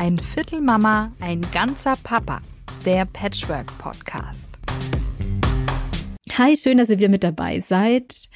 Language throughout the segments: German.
Ein Viertel Mama, ein ganzer Papa. Der Patchwork Podcast. Hi, schön, dass ihr wieder mit dabei seid.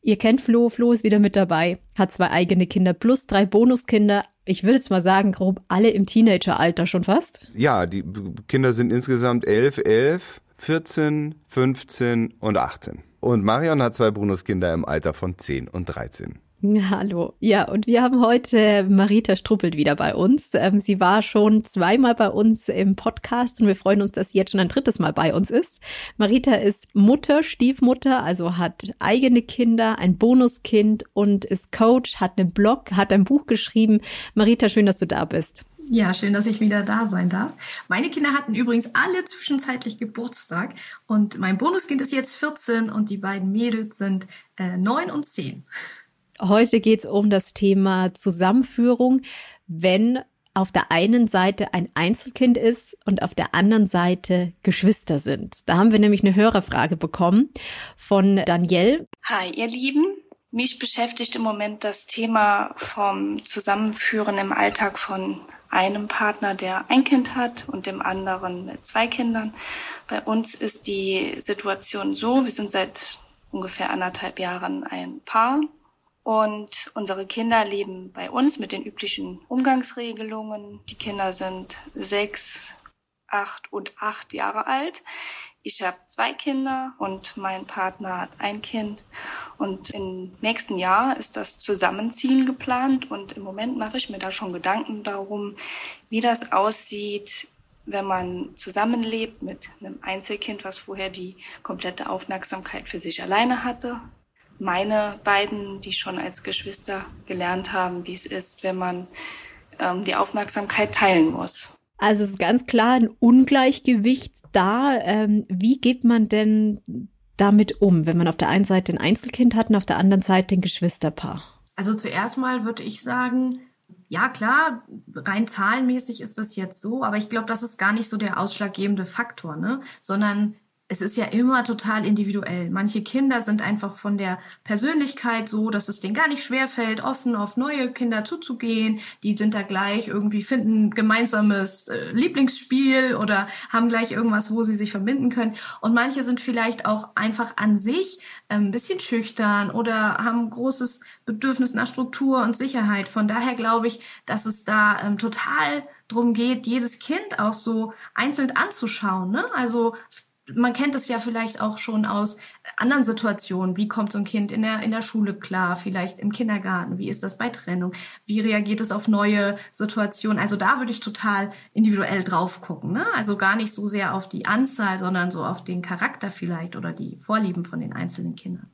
Ihr kennt Flo, Flo ist wieder mit dabei, hat zwei eigene Kinder plus drei Bonuskinder. Ich würde jetzt mal sagen, grob alle im Teenageralter schon fast. Ja, die Kinder sind insgesamt elf, elf, 14, 15 und 18. Und Marion hat zwei Bonuskinder im Alter von 10 und 13. Hallo. Ja, und wir haben heute Marita Struppelt wieder bei uns. Ähm, sie war schon zweimal bei uns im Podcast und wir freuen uns, dass sie jetzt schon ein drittes Mal bei uns ist. Marita ist Mutter, Stiefmutter, also hat eigene Kinder, ein Bonuskind und ist Coach, hat einen Blog, hat ein Buch geschrieben. Marita, schön, dass du da bist. Ja, schön, dass ich wieder da sein darf. Meine Kinder hatten übrigens alle zwischenzeitlich Geburtstag und mein Bonuskind ist jetzt 14 und die beiden Mädels sind äh, 9 und 10. Heute geht es um das Thema Zusammenführung, wenn auf der einen Seite ein Einzelkind ist und auf der anderen Seite Geschwister sind. Da haben wir nämlich eine Hörerfrage bekommen von Danielle. Hi, ihr Lieben. Mich beschäftigt im Moment das Thema vom Zusammenführen im Alltag von einem Partner, der ein Kind hat und dem anderen mit zwei Kindern. Bei uns ist die Situation so, wir sind seit ungefähr anderthalb Jahren ein Paar und unsere Kinder leben bei uns mit den üblichen Umgangsregelungen. Die Kinder sind sechs, acht und acht Jahre alt. Ich habe zwei Kinder und mein Partner hat ein Kind. Und im nächsten Jahr ist das Zusammenziehen geplant. Und im Moment mache ich mir da schon Gedanken darum, wie das aussieht, wenn man zusammenlebt mit einem Einzelkind, was vorher die komplette Aufmerksamkeit für sich alleine hatte meine beiden, die schon als Geschwister gelernt haben, wie es ist, wenn man ähm, die Aufmerksamkeit teilen muss. Also es ist ganz klar ein Ungleichgewicht da. Ähm, wie geht man denn damit um, wenn man auf der einen Seite ein Einzelkind hat und auf der anderen Seite ein Geschwisterpaar? Also zuerst mal würde ich sagen, ja klar, rein zahlenmäßig ist das jetzt so, aber ich glaube, das ist gar nicht so der ausschlaggebende Faktor, ne? Sondern es ist ja immer total individuell. Manche Kinder sind einfach von der Persönlichkeit so, dass es denen gar nicht schwerfällt, offen auf neue Kinder zuzugehen. Die sind da gleich irgendwie finden gemeinsames äh, Lieblingsspiel oder haben gleich irgendwas, wo sie sich verbinden können. Und manche sind vielleicht auch einfach an sich äh, ein bisschen schüchtern oder haben großes Bedürfnis nach Struktur und Sicherheit. Von daher glaube ich, dass es da ähm, total drum geht, jedes Kind auch so einzeln anzuschauen. Ne? Also man kennt es ja vielleicht auch schon aus anderen Situationen. Wie kommt so ein Kind in der, in der Schule klar? Vielleicht im Kindergarten? Wie ist das bei Trennung? Wie reagiert es auf neue Situationen? Also da würde ich total individuell drauf gucken. Ne? Also gar nicht so sehr auf die Anzahl, sondern so auf den Charakter vielleicht oder die Vorlieben von den einzelnen Kindern.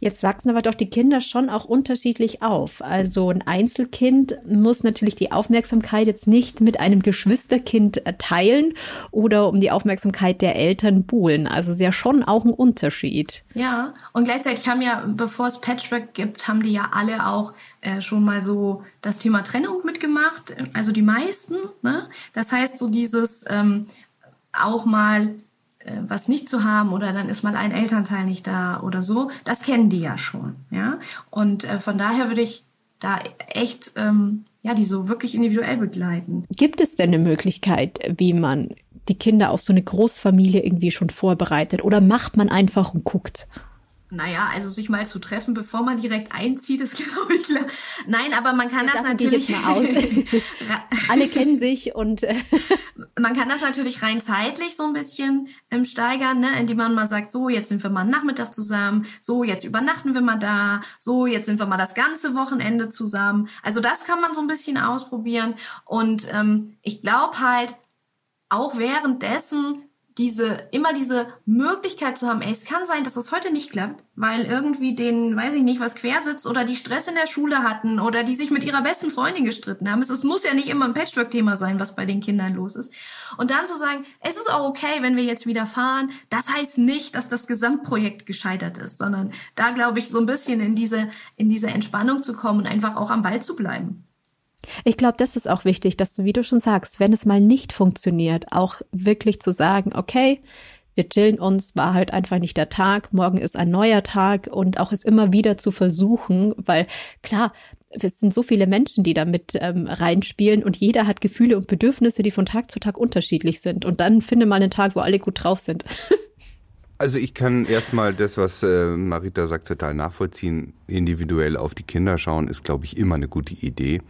Jetzt wachsen aber doch die Kinder schon auch unterschiedlich auf. Also ein Einzelkind muss natürlich die Aufmerksamkeit jetzt nicht mit einem Geschwisterkind teilen oder um die Aufmerksamkeit der Eltern buhlen. Also ist ja schon auch ein Unterschied. Ja, und gleichzeitig haben ja, bevor es Patchwork gibt, haben die ja alle auch äh, schon mal so das Thema Trennung mitgemacht. Also die meisten. Ne? Das heißt, so dieses ähm, auch mal äh, was nicht zu haben oder dann ist mal ein Elternteil nicht da oder so, das kennen die ja schon, ja. Und äh, von daher würde ich da echt, ähm, ja, die so wirklich individuell begleiten. Gibt es denn eine Möglichkeit, wie man die Kinder auf so eine Großfamilie irgendwie schon vorbereitet oder macht man einfach und guckt? Naja, also sich mal zu treffen, bevor man direkt einzieht, ist glaube ich klar. Nein, aber man kann das, das natürlich. Jetzt mal aus. Alle kennen sich und äh, man kann das natürlich rein zeitlich so ein bisschen ähm, steigern, ne? indem man mal sagt, so jetzt sind wir mal einen Nachmittag zusammen, so jetzt übernachten wir mal da, so jetzt sind wir mal das ganze Wochenende zusammen. Also das kann man so ein bisschen ausprobieren und ähm, ich glaube halt auch währenddessen diese, immer diese Möglichkeit zu haben, ey, es kann sein, dass das heute nicht klappt, weil irgendwie den, weiß ich nicht, was quer sitzt oder die Stress in der Schule hatten oder die sich mit ihrer besten Freundin gestritten haben. Es, es muss ja nicht immer ein Patchwork-Thema sein, was bei den Kindern los ist. Und dann zu sagen, es ist auch okay, wenn wir jetzt wieder fahren. Das heißt nicht, dass das Gesamtprojekt gescheitert ist, sondern da glaube ich, so ein bisschen in diese, in diese Entspannung zu kommen und einfach auch am Ball zu bleiben. Ich glaube, das ist auch wichtig, dass du, wie du schon sagst, wenn es mal nicht funktioniert, auch wirklich zu sagen, okay, wir chillen uns, war halt einfach nicht der Tag, morgen ist ein neuer Tag und auch es immer wieder zu versuchen, weil klar, es sind so viele Menschen, die da mit ähm, reinspielen und jeder hat Gefühle und Bedürfnisse, die von Tag zu Tag unterschiedlich sind. Und dann finde mal einen Tag, wo alle gut drauf sind. Also ich kann erstmal das, was äh, Marita sagt, total nachvollziehen. Individuell auf die Kinder schauen ist, glaube ich, immer eine gute Idee.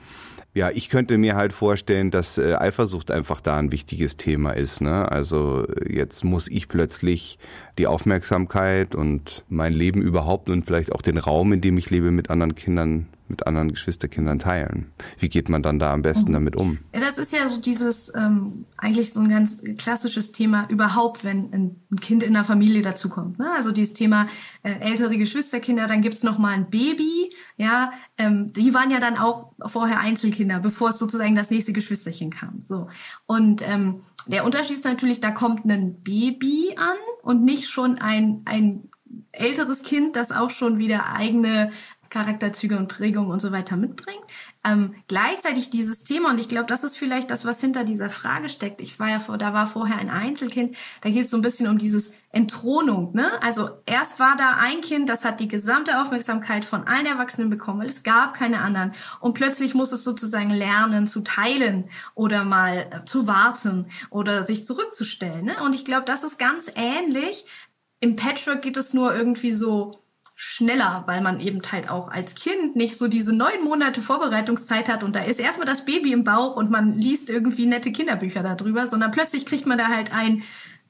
Ja, ich könnte mir halt vorstellen, dass äh, Eifersucht einfach da ein wichtiges Thema ist. Ne? Also jetzt muss ich plötzlich die Aufmerksamkeit und mein Leben überhaupt und vielleicht auch den Raum, in dem ich lebe, mit anderen Kindern mit anderen Geschwisterkindern teilen. Wie geht man dann da am besten mhm. damit um? Ja, das ist ja so dieses ähm, eigentlich so ein ganz klassisches Thema überhaupt, wenn ein, Kind in der Familie dazukommt. Ne? Also dieses Thema äh, ältere Geschwisterkinder, dann gibt's noch mal ein Baby. Ja, ähm, die waren ja dann auch vorher Einzelkinder, bevor es sozusagen das nächste Geschwisterchen kam. So und ähm, der Unterschied ist natürlich, da kommt ein Baby an und nicht schon ein ein älteres Kind, das auch schon wieder eigene Charakterzüge und Prägungen und so weiter mitbringt. Ähm, gleichzeitig dieses Thema, und ich glaube, das ist vielleicht das, was hinter dieser Frage steckt. Ich war ja vor, da war vorher ein Einzelkind, da geht es so ein bisschen um dieses Entthronung. Ne? Also erst war da ein Kind, das hat die gesamte Aufmerksamkeit von allen Erwachsenen bekommen, weil es gab keine anderen. Und plötzlich muss es sozusagen lernen zu teilen oder mal äh, zu warten oder sich zurückzustellen. Ne? Und ich glaube, das ist ganz ähnlich. Im Patchwork geht es nur irgendwie so schneller, weil man eben halt auch als Kind nicht so diese neun Monate Vorbereitungszeit hat und da ist erstmal das Baby im Bauch und man liest irgendwie nette Kinderbücher darüber, sondern plötzlich kriegt man da halt ein,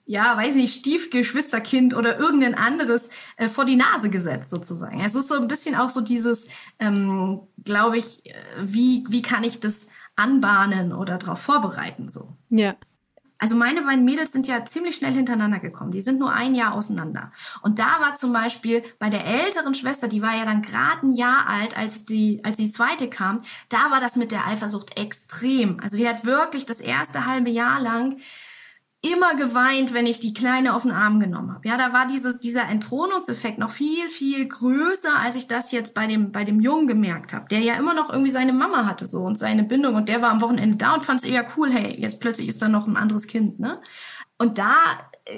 ja, weiß nicht, Stiefgeschwisterkind oder irgendein anderes äh, vor die Nase gesetzt sozusagen. Es ist so ein bisschen auch so dieses, ähm, glaube ich, äh, wie, wie kann ich das anbahnen oder darauf vorbereiten so. Ja. Also meine beiden Mädels sind ja ziemlich schnell hintereinander gekommen. Die sind nur ein Jahr auseinander. Und da war zum Beispiel bei der älteren Schwester, die war ja dann gerade ein Jahr alt, als die, als die zweite kam, da war das mit der Eifersucht extrem. Also die hat wirklich das erste halbe Jahr lang immer geweint, wenn ich die Kleine auf den Arm genommen habe. Ja, da war dieses, dieser Entthronungseffekt noch viel, viel größer, als ich das jetzt bei dem, bei dem Jungen gemerkt habe, der ja immer noch irgendwie seine Mama hatte so und seine Bindung und der war am Wochenende da und fand es eher cool, hey, jetzt plötzlich ist da noch ein anderes Kind, ne? Und da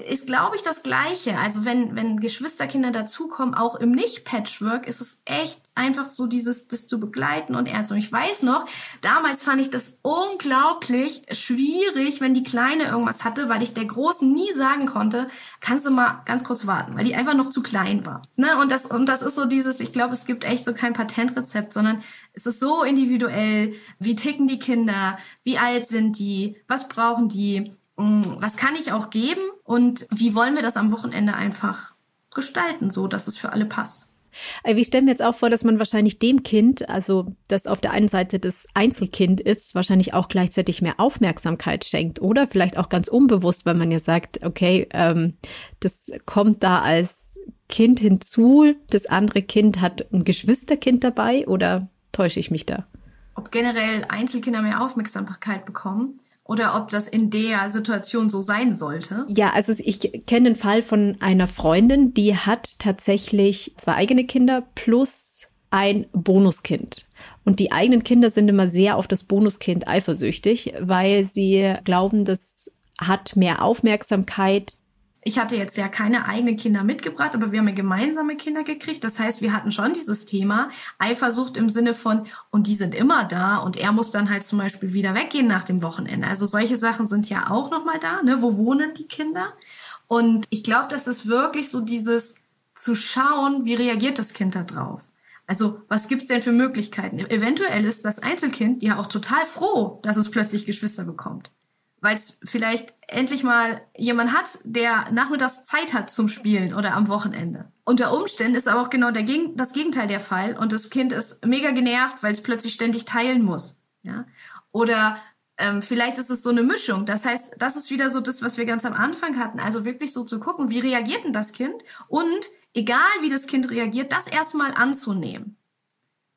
ist, glaube ich, das Gleiche. Also wenn, wenn Geschwisterkinder dazukommen, auch im Nicht-Patchwork, ist es echt einfach so dieses, das zu begleiten und ernst. Und ich weiß noch, damals fand ich das unglaublich schwierig, wenn die Kleine irgendwas hatte, weil ich der Großen nie sagen konnte, kannst du mal ganz kurz warten, weil die einfach noch zu klein war. Ne? Und das, und das ist so dieses, ich glaube, es gibt echt so kein Patentrezept, sondern es ist so individuell. Wie ticken die Kinder? Wie alt sind die? Was brauchen die? Mm, was kann ich auch geben und wie wollen wir das am Wochenende einfach gestalten, so dass es für alle passt. Äh, ich stelle mir jetzt auch vor, dass man wahrscheinlich dem Kind, also das auf der einen Seite das Einzelkind ist, wahrscheinlich auch gleichzeitig mehr Aufmerksamkeit schenkt oder vielleicht auch ganz unbewusst, weil man ja sagt, okay, ähm, das kommt da als Kind hinzu, das andere Kind hat ein Geschwisterkind dabei oder täusche ich mich da? Ob generell Einzelkinder mehr Aufmerksamkeit bekommen? Oder ob das in der Situation so sein sollte? Ja, also ich kenne den Fall von einer Freundin, die hat tatsächlich zwei eigene Kinder plus ein Bonuskind. Und die eigenen Kinder sind immer sehr auf das Bonuskind eifersüchtig, weil sie glauben, das hat mehr Aufmerksamkeit, ich hatte jetzt ja keine eigenen Kinder mitgebracht, aber wir haben ja gemeinsame Kinder gekriegt. Das heißt, wir hatten schon dieses Thema Eifersucht im Sinne von, und die sind immer da und er muss dann halt zum Beispiel wieder weggehen nach dem Wochenende. Also solche Sachen sind ja auch nochmal da, ne? Wo wohnen die Kinder? Und ich glaube, das ist wirklich so dieses zu schauen, wie reagiert das Kind da drauf. Also was gibt's denn für Möglichkeiten? Eventuell ist das Einzelkind ja auch total froh, dass es plötzlich Geschwister bekommt weil es vielleicht endlich mal jemand hat, der nachmittags Zeit hat zum Spielen oder am Wochenende. Unter Umständen ist aber auch genau der, das Gegenteil der Fall und das Kind ist mega genervt, weil es plötzlich ständig teilen muss. Ja? Oder ähm, vielleicht ist es so eine Mischung. Das heißt, das ist wieder so das, was wir ganz am Anfang hatten. Also wirklich so zu gucken, wie reagiert denn das Kind? Und egal wie das Kind reagiert, das erstmal anzunehmen.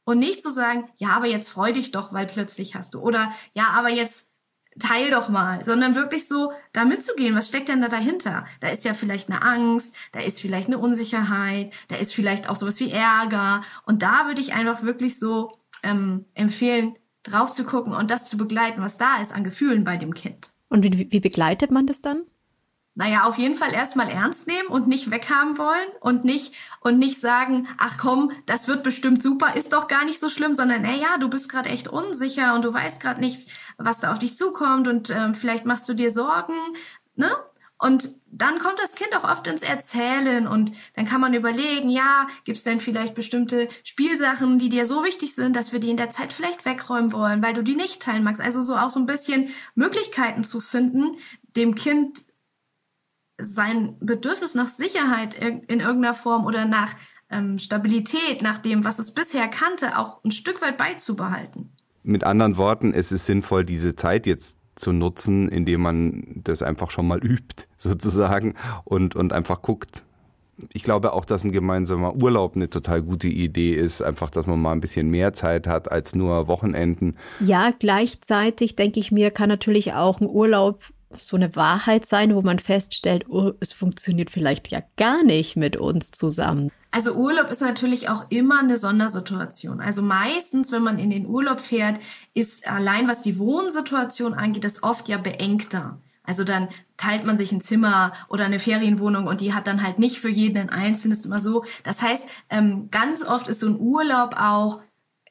Und nicht zu sagen, ja, aber jetzt freu dich doch, weil plötzlich hast du. Oder ja, aber jetzt teil doch mal, sondern wirklich so da mitzugehen, was steckt denn da dahinter? Da ist ja vielleicht eine Angst, da ist vielleicht eine Unsicherheit, da ist vielleicht auch sowas wie Ärger und da würde ich einfach wirklich so ähm, empfehlen, drauf zu gucken und das zu begleiten, was da ist an Gefühlen bei dem Kind. Und wie, wie begleitet man das dann? Naja, auf jeden Fall erstmal ernst nehmen und nicht weghaben wollen und nicht, und nicht sagen, ach komm, das wird bestimmt super, ist doch gar nicht so schlimm, sondern, naja, du bist gerade echt unsicher und du weißt gerade nicht, was da auf dich zukommt und ähm, vielleicht machst du dir Sorgen, ne? Und dann kommt das Kind auch oft ins Erzählen und dann kann man überlegen, ja, gibt es denn vielleicht bestimmte Spielsachen, die dir so wichtig sind, dass wir die in der Zeit vielleicht wegräumen wollen, weil du die nicht teilen magst. Also so auch so ein bisschen Möglichkeiten zu finden, dem Kind sein Bedürfnis nach Sicherheit in irgendeiner Form oder nach ähm, Stabilität, nach dem, was es bisher kannte, auch ein Stück weit beizubehalten. Mit anderen Worten, es ist sinnvoll, diese Zeit jetzt zu nutzen, indem man das einfach schon mal übt, sozusagen, und, und einfach guckt. Ich glaube auch, dass ein gemeinsamer Urlaub eine total gute Idee ist, einfach, dass man mal ein bisschen mehr Zeit hat als nur Wochenenden. Ja, gleichzeitig denke ich mir, kann natürlich auch ein Urlaub so eine Wahrheit sein, wo man feststellt, oh, es funktioniert vielleicht ja gar nicht mit uns zusammen. Also Urlaub ist natürlich auch immer eine Sondersituation. Also meistens, wenn man in den Urlaub fährt, ist allein was die Wohnsituation angeht, das oft ja beengter. Also dann teilt man sich ein Zimmer oder eine Ferienwohnung und die hat dann halt nicht für jeden ein einzelnes immer so. Das heißt, ähm, ganz oft ist so ein Urlaub auch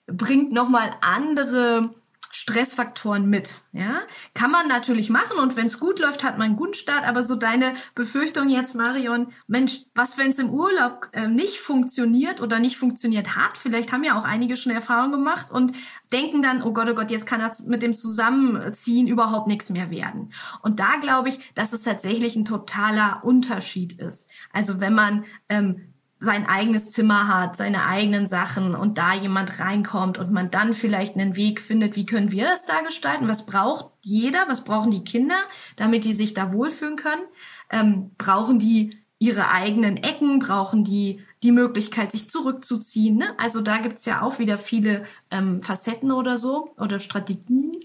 bringt nochmal andere Stressfaktoren mit. Ja, kann man natürlich machen und wenn es gut läuft, hat man einen guten Start. Aber so deine Befürchtung jetzt, Marion, Mensch, was wenn es im Urlaub äh, nicht funktioniert oder nicht funktioniert hat? Vielleicht haben ja auch einige schon Erfahrungen gemacht und denken dann, oh Gott, oh Gott, jetzt kann das mit dem Zusammenziehen überhaupt nichts mehr werden. Und da glaube ich, dass es tatsächlich ein totaler Unterschied ist. Also wenn man ähm, sein eigenes Zimmer hat, seine eigenen Sachen und da jemand reinkommt und man dann vielleicht einen Weg findet, wie können wir das da gestalten? Was braucht jeder? Was brauchen die Kinder, damit die sich da wohlfühlen können? Ähm, brauchen die ihre eigenen Ecken? Brauchen die die Möglichkeit, sich zurückzuziehen? Ne? Also da gibt's ja auch wieder viele ähm, Facetten oder so oder Strategien.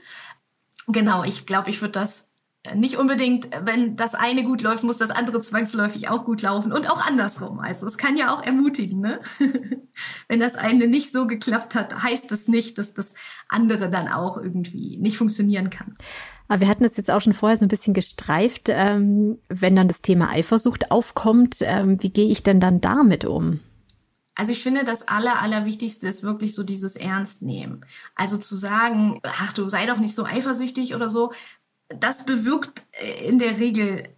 Genau, ich glaube, ich würde das nicht unbedingt, wenn das eine gut läuft, muss das andere zwangsläufig auch gut laufen und auch andersrum. Also es kann ja auch ermutigen, ne? wenn das eine nicht so geklappt hat, heißt das nicht, dass das andere dann auch irgendwie nicht funktionieren kann. Aber wir hatten es jetzt auch schon vorher so ein bisschen gestreift, ähm, wenn dann das Thema Eifersucht aufkommt, ähm, wie gehe ich denn dann damit um? Also ich finde, das Aller, Allerwichtigste ist wirklich so dieses Ernst nehmen. Also zu sagen, ach du sei doch nicht so eifersüchtig oder so, das bewirkt äh, in der Regel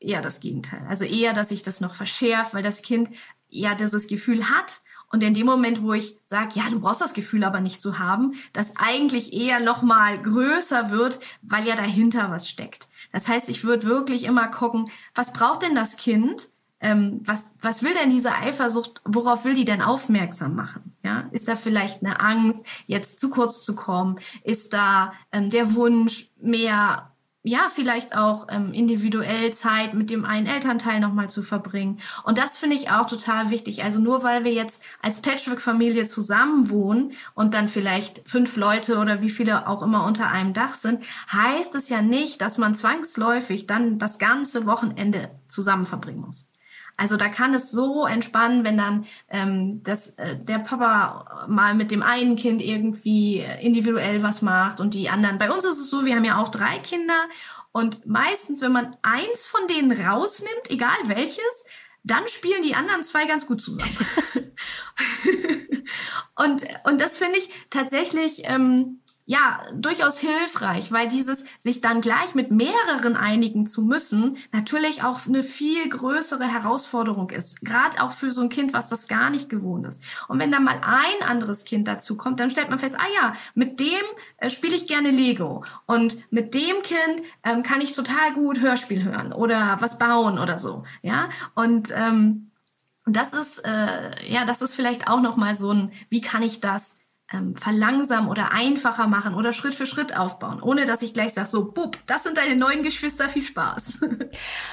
eher das Gegenteil. Also eher, dass sich das noch verschärft, weil das Kind ja dieses Gefühl hat und in dem Moment, wo ich sage, ja, du brauchst das Gefühl aber nicht zu haben, das eigentlich eher noch mal größer wird, weil ja dahinter was steckt. Das heißt, ich würde wirklich immer gucken, was braucht denn das Kind? Ähm, was, was will denn diese Eifersucht, worauf will die denn aufmerksam machen? Ja, ist da vielleicht eine Angst, jetzt zu kurz zu kommen? Ist da ähm, der Wunsch, mehr ja, vielleicht auch ähm, individuell Zeit mit dem einen Elternteil nochmal zu verbringen. Und das finde ich auch total wichtig. Also nur weil wir jetzt als Patchwork-Familie zusammen wohnen und dann vielleicht fünf Leute oder wie viele auch immer unter einem Dach sind, heißt es ja nicht, dass man zwangsläufig dann das ganze Wochenende zusammen verbringen muss. Also da kann es so entspannen, wenn dann ähm, das, äh, der Papa mal mit dem einen Kind irgendwie individuell was macht und die anderen. Bei uns ist es so, wir haben ja auch drei Kinder und meistens, wenn man eins von denen rausnimmt, egal welches, dann spielen die anderen zwei ganz gut zusammen. und, und das finde ich tatsächlich ähm, ja, durchaus hilfreich, weil dieses sich dann gleich mit mehreren einigen zu müssen, natürlich auch eine viel größere Herausforderung ist. Gerade auch für so ein Kind, was das gar nicht gewohnt ist. Und wenn dann mal ein anderes Kind dazu kommt, dann stellt man fest, ah ja, mit dem äh, spiele ich gerne Lego. Und mit dem Kind ähm, kann ich total gut Hörspiel hören oder was bauen oder so. Ja, und ähm, das ist, äh, ja, das ist vielleicht auch nochmal so ein, wie kann ich das ähm, verlangsamen oder einfacher machen oder Schritt für Schritt aufbauen, ohne dass ich gleich sage, so, bub, das sind deine neuen Geschwister, viel Spaß.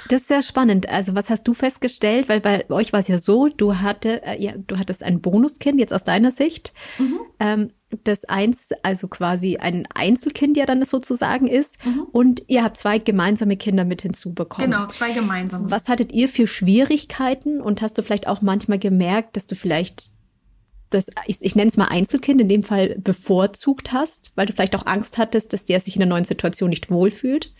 Das ist sehr spannend. Also was hast du festgestellt? Weil bei euch war es ja so, du, hatte, äh, ja, du hattest ein Bonuskind, jetzt aus deiner Sicht. Mhm. Ähm, das eins, also quasi ein Einzelkind ja dann sozusagen ist. Mhm. Und ihr habt zwei gemeinsame Kinder mit hinzubekommen. Genau, zwei gemeinsame. Was hattet ihr für Schwierigkeiten? Und hast du vielleicht auch manchmal gemerkt, dass du vielleicht das, ich, ich nenne es mal Einzelkind, in dem Fall bevorzugt hast, weil du vielleicht auch Angst hattest, dass der sich in der neuen Situation nicht wohlfühlt?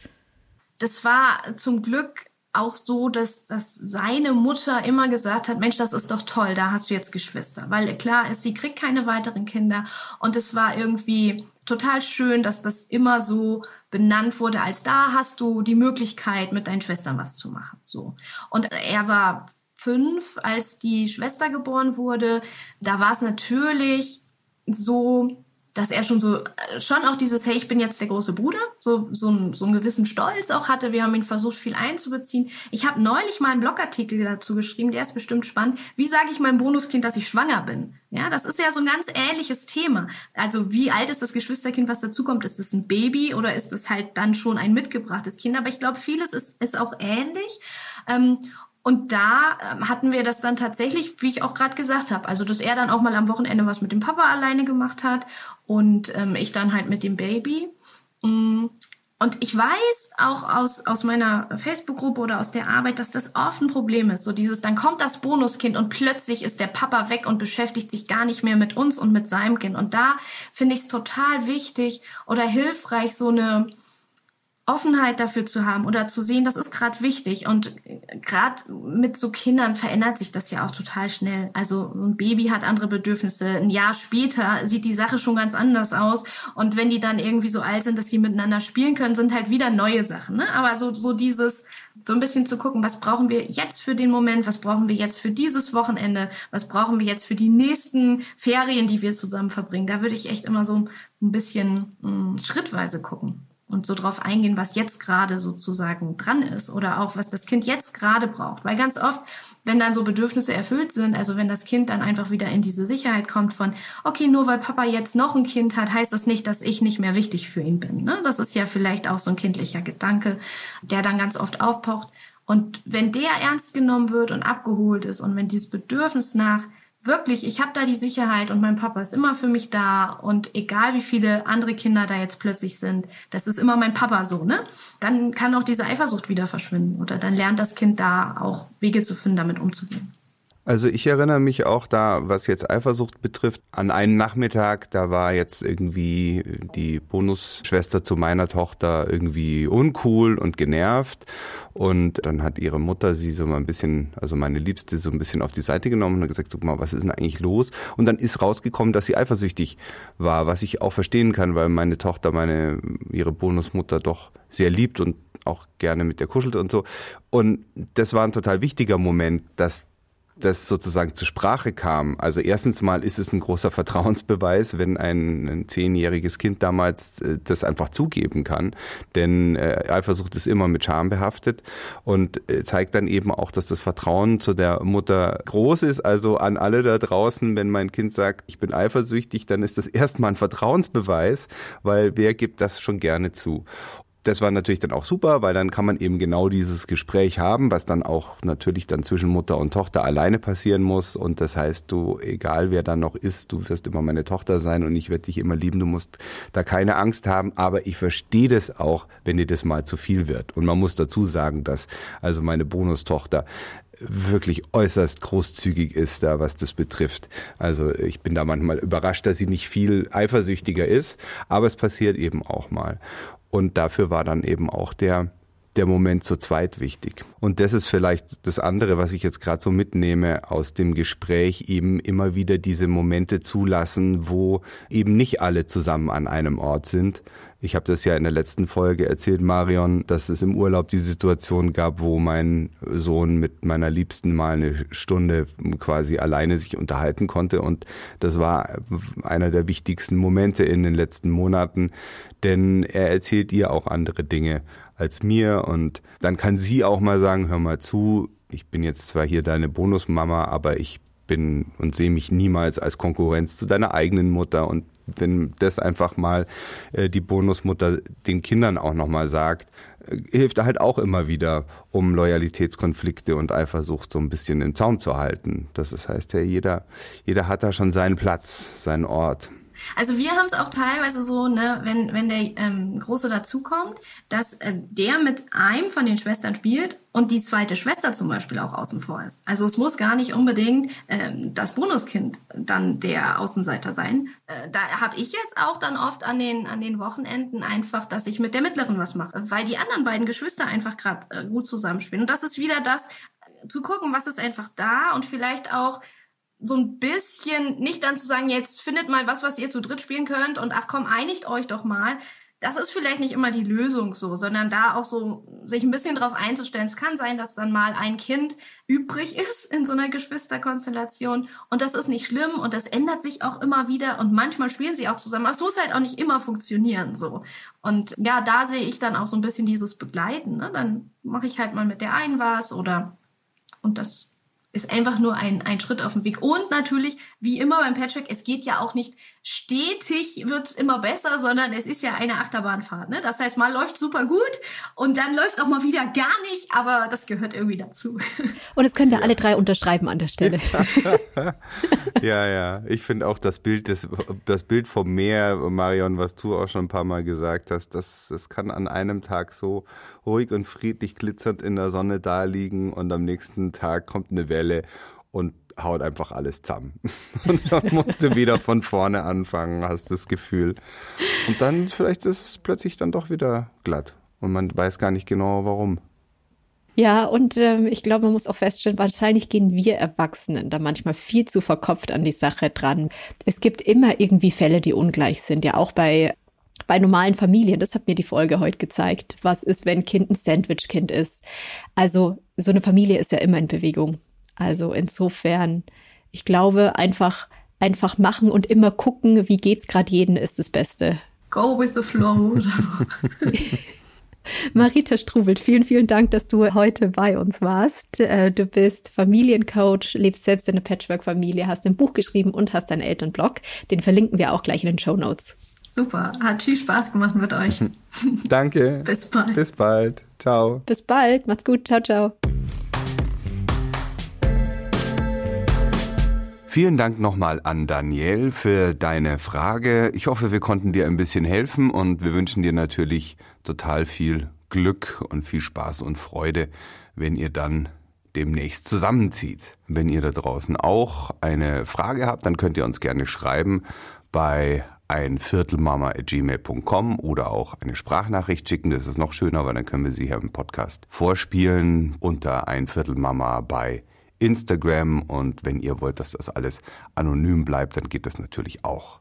Das war zum Glück auch so, dass, dass seine Mutter immer gesagt hat, Mensch, das ist doch toll, da hast du jetzt Geschwister. Weil klar ist, sie kriegt keine weiteren Kinder. Und es war irgendwie total schön, dass das immer so benannt wurde, als da hast du die Möglichkeit, mit deinen Schwestern was zu machen. So. Und er war fünf, als die Schwester geboren wurde. Da war es natürlich so, dass er schon so, äh, schon auch dieses, hey, ich bin jetzt der große Bruder, so, so, ein, so einen gewissen Stolz auch hatte. Wir haben ihn versucht, viel einzubeziehen. Ich habe neulich mal einen Blogartikel dazu geschrieben, der ist bestimmt spannend. Wie sage ich meinem Bonuskind, dass ich schwanger bin? Ja, das ist ja so ein ganz ähnliches Thema. Also, wie alt ist das Geschwisterkind, was dazukommt? Ist es ein Baby oder ist es halt dann schon ein mitgebrachtes Kind? Aber ich glaube, vieles ist, ist auch ähnlich. Ähm, und da ähm, hatten wir das dann tatsächlich, wie ich auch gerade gesagt habe, also dass er dann auch mal am Wochenende was mit dem Papa alleine gemacht hat und ähm, ich dann halt mit dem Baby. Mm, und ich weiß auch aus, aus meiner Facebook-Gruppe oder aus der Arbeit, dass das oft ein Problem ist. So dieses, dann kommt das Bonuskind und plötzlich ist der Papa weg und beschäftigt sich gar nicht mehr mit uns und mit seinem Kind. Und da finde ich es total wichtig oder hilfreich, so eine, Offenheit dafür zu haben oder zu sehen, das ist gerade wichtig. Und gerade mit so Kindern verändert sich das ja auch total schnell. Also ein Baby hat andere Bedürfnisse. Ein Jahr später sieht die Sache schon ganz anders aus. Und wenn die dann irgendwie so alt sind, dass sie miteinander spielen können, sind halt wieder neue Sachen. Ne? Aber so, so dieses, so ein bisschen zu gucken, was brauchen wir jetzt für den Moment, was brauchen wir jetzt für dieses Wochenende, was brauchen wir jetzt für die nächsten Ferien, die wir zusammen verbringen. Da würde ich echt immer so ein bisschen mh, hm, schrittweise gucken und so drauf eingehen, was jetzt gerade sozusagen dran ist oder auch was das Kind jetzt gerade braucht. Weil ganz oft, wenn dann so Bedürfnisse erfüllt sind, also wenn das Kind dann einfach wieder in diese Sicherheit kommt von, okay, nur weil Papa jetzt noch ein Kind hat, heißt das nicht, dass ich nicht mehr wichtig für ihn bin. Ne? Das ist ja vielleicht auch so ein kindlicher Gedanke, der dann ganz oft aufpocht. Und wenn der ernst genommen wird und abgeholt ist und wenn dieses Bedürfnis nach wirklich, ich habe da die Sicherheit und mein Papa ist immer für mich da und egal wie viele andere Kinder da jetzt plötzlich sind, das ist immer mein Papa so, ne? Dann kann auch diese Eifersucht wieder verschwinden oder dann lernt das Kind da auch Wege zu finden, damit umzugehen. Also ich erinnere mich auch da, was jetzt Eifersucht betrifft, an einen Nachmittag, da war jetzt irgendwie die Bonusschwester zu meiner Tochter irgendwie uncool und genervt und dann hat ihre Mutter sie so mal ein bisschen, also meine Liebste so ein bisschen auf die Seite genommen und gesagt, guck mal, was ist denn eigentlich los? Und dann ist rausgekommen, dass sie eifersüchtig war, was ich auch verstehen kann, weil meine Tochter meine, ihre Bonusmutter doch sehr liebt und auch gerne mit der kuschelt und so. Und das war ein total wichtiger Moment, dass das sozusagen zur Sprache kam. Also erstens mal ist es ein großer Vertrauensbeweis, wenn ein, ein zehnjähriges Kind damals äh, das einfach zugeben kann. Denn äh, Eifersucht ist immer mit Scham behaftet und äh, zeigt dann eben auch, dass das Vertrauen zu der Mutter groß ist. Also an alle da draußen, wenn mein Kind sagt, ich bin eifersüchtig, dann ist das erstmal ein Vertrauensbeweis, weil wer gibt das schon gerne zu? Das war natürlich dann auch super, weil dann kann man eben genau dieses Gespräch haben, was dann auch natürlich dann zwischen Mutter und Tochter alleine passieren muss. Und das heißt, du, egal wer dann noch ist, du wirst immer meine Tochter sein und ich werde dich immer lieben. Du musst da keine Angst haben. Aber ich verstehe das auch, wenn dir das mal zu viel wird. Und man muss dazu sagen, dass also meine Bonustochter wirklich äußerst großzügig ist da, was das betrifft. Also ich bin da manchmal überrascht, dass sie nicht viel eifersüchtiger ist, aber es passiert eben auch mal. Und dafür war dann eben auch der, der Moment zu zweit wichtig. Und das ist vielleicht das andere, was ich jetzt gerade so mitnehme aus dem Gespräch, eben immer wieder diese Momente zulassen, wo eben nicht alle zusammen an einem Ort sind. Ich habe das ja in der letzten Folge erzählt, Marion, dass es im Urlaub die Situation gab, wo mein Sohn mit meiner Liebsten mal eine Stunde quasi alleine sich unterhalten konnte. Und das war einer der wichtigsten Momente in den letzten Monaten, denn er erzählt ihr auch andere Dinge als mir und dann kann sie auch mal sagen, hör mal zu, ich bin jetzt zwar hier deine Bonusmama, aber ich bin und sehe mich niemals als Konkurrenz zu deiner eigenen Mutter und wenn das einfach mal äh, die Bonusmutter den Kindern auch nochmal sagt, äh, hilft halt auch immer wieder, um Loyalitätskonflikte und Eifersucht so ein bisschen im Zaum zu halten. Das heißt ja, jeder, jeder hat da schon seinen Platz, seinen Ort. Also wir haben es auch teilweise so, ne, wenn, wenn der ähm, Große dazukommt, dass äh, der mit einem von den Schwestern spielt und die zweite Schwester zum Beispiel auch außen vor ist. Also es muss gar nicht unbedingt ähm, das Bonuskind dann der Außenseiter sein. Äh, da habe ich jetzt auch dann oft an den, an den Wochenenden einfach, dass ich mit der Mittleren was mache, weil die anderen beiden Geschwister einfach gerade äh, gut zusammenspielen. Und das ist wieder das, äh, zu gucken, was ist einfach da und vielleicht auch so ein bisschen nicht dann zu sagen, jetzt findet mal was, was ihr zu dritt spielen könnt und ach komm, einigt euch doch mal. Das ist vielleicht nicht immer die Lösung so, sondern da auch so sich ein bisschen drauf einzustellen. Es kann sein, dass dann mal ein Kind übrig ist in so einer Geschwisterkonstellation und das ist nicht schlimm und das ändert sich auch immer wieder und manchmal spielen sie auch zusammen, aber es muss halt auch nicht immer funktionieren so. Und ja, da sehe ich dann auch so ein bisschen dieses Begleiten. Ne? Dann mache ich halt mal mit der einen was oder und das ist einfach nur ein, ein Schritt auf dem Weg. Und natürlich, wie immer beim Patchwork, es geht ja auch nicht stetig, wird immer besser, sondern es ist ja eine Achterbahnfahrt. Ne? Das heißt, mal läuft super gut und dann läuft es auch mal wieder gar nicht, aber das gehört irgendwie dazu. Und das können wir ja. alle drei unterschreiben an der Stelle. ja, ja. Ich finde auch das Bild, des, das Bild vom Meer, Marion, was du auch schon ein paar Mal gesagt hast, das, das kann an einem Tag so ruhig und friedlich glitzernd in der Sonne da liegen und am nächsten Tag kommt eine Welle und haut einfach alles zusammen. Und dann musst du wieder von vorne anfangen, hast das Gefühl. Und dann vielleicht ist es plötzlich dann doch wieder glatt und man weiß gar nicht genau warum. Ja, und ähm, ich glaube, man muss auch feststellen, wahrscheinlich gehen wir Erwachsenen da manchmal viel zu verkopft an die Sache dran. Es gibt immer irgendwie Fälle, die ungleich sind, ja auch bei bei normalen Familien, das hat mir die Folge heute gezeigt. Was ist, wenn Kind ein Sandwich-Kind ist? Also, so eine Familie ist ja immer in Bewegung. Also insofern, ich glaube, einfach, einfach machen und immer gucken, wie geht's gerade jeden, ist das Beste. Go with the flow. Marita Strubelt, vielen, vielen Dank, dass du heute bei uns warst. Äh, du bist Familiencoach, lebst selbst in einer Patchwork-Familie, hast ein Buch geschrieben und hast einen Elternblog. Den verlinken wir auch gleich in den Show Notes. Super, hat viel Spaß gemacht mit euch. Danke. Bis bald. Bis bald. Ciao. Bis bald. Macht's gut. Ciao, ciao. Vielen Dank nochmal an Daniel für deine Frage. Ich hoffe, wir konnten dir ein bisschen helfen und wir wünschen dir natürlich total viel Glück und viel Spaß und Freude, wenn ihr dann demnächst zusammenzieht. Wenn ihr da draußen auch eine Frage habt, dann könnt ihr uns gerne schreiben bei ein Viertelmama.gmail.com oder auch eine Sprachnachricht schicken. Das ist noch schöner, weil dann können wir sie hier im Podcast vorspielen unter ein Viertelmama bei Instagram. Und wenn ihr wollt, dass das alles anonym bleibt, dann geht das natürlich auch.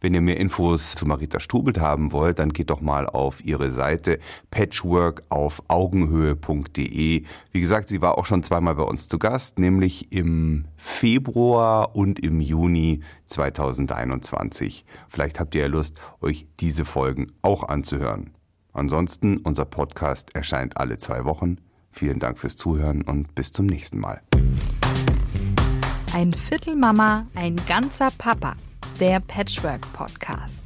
Wenn ihr mehr Infos zu Marita Strubelt haben wollt, dann geht doch mal auf ihre Seite patchwork auf Augenhöhe.de. Wie gesagt, sie war auch schon zweimal bei uns zu Gast, nämlich im Februar und im Juni 2021. Vielleicht habt ihr ja Lust, euch diese Folgen auch anzuhören. Ansonsten, unser Podcast erscheint alle zwei Wochen. Vielen Dank fürs Zuhören und bis zum nächsten Mal. Ein Viertel Mama, ein ganzer Papa der Patchwork Podcast.